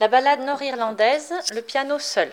La ballade nord-irlandaise, le piano seul.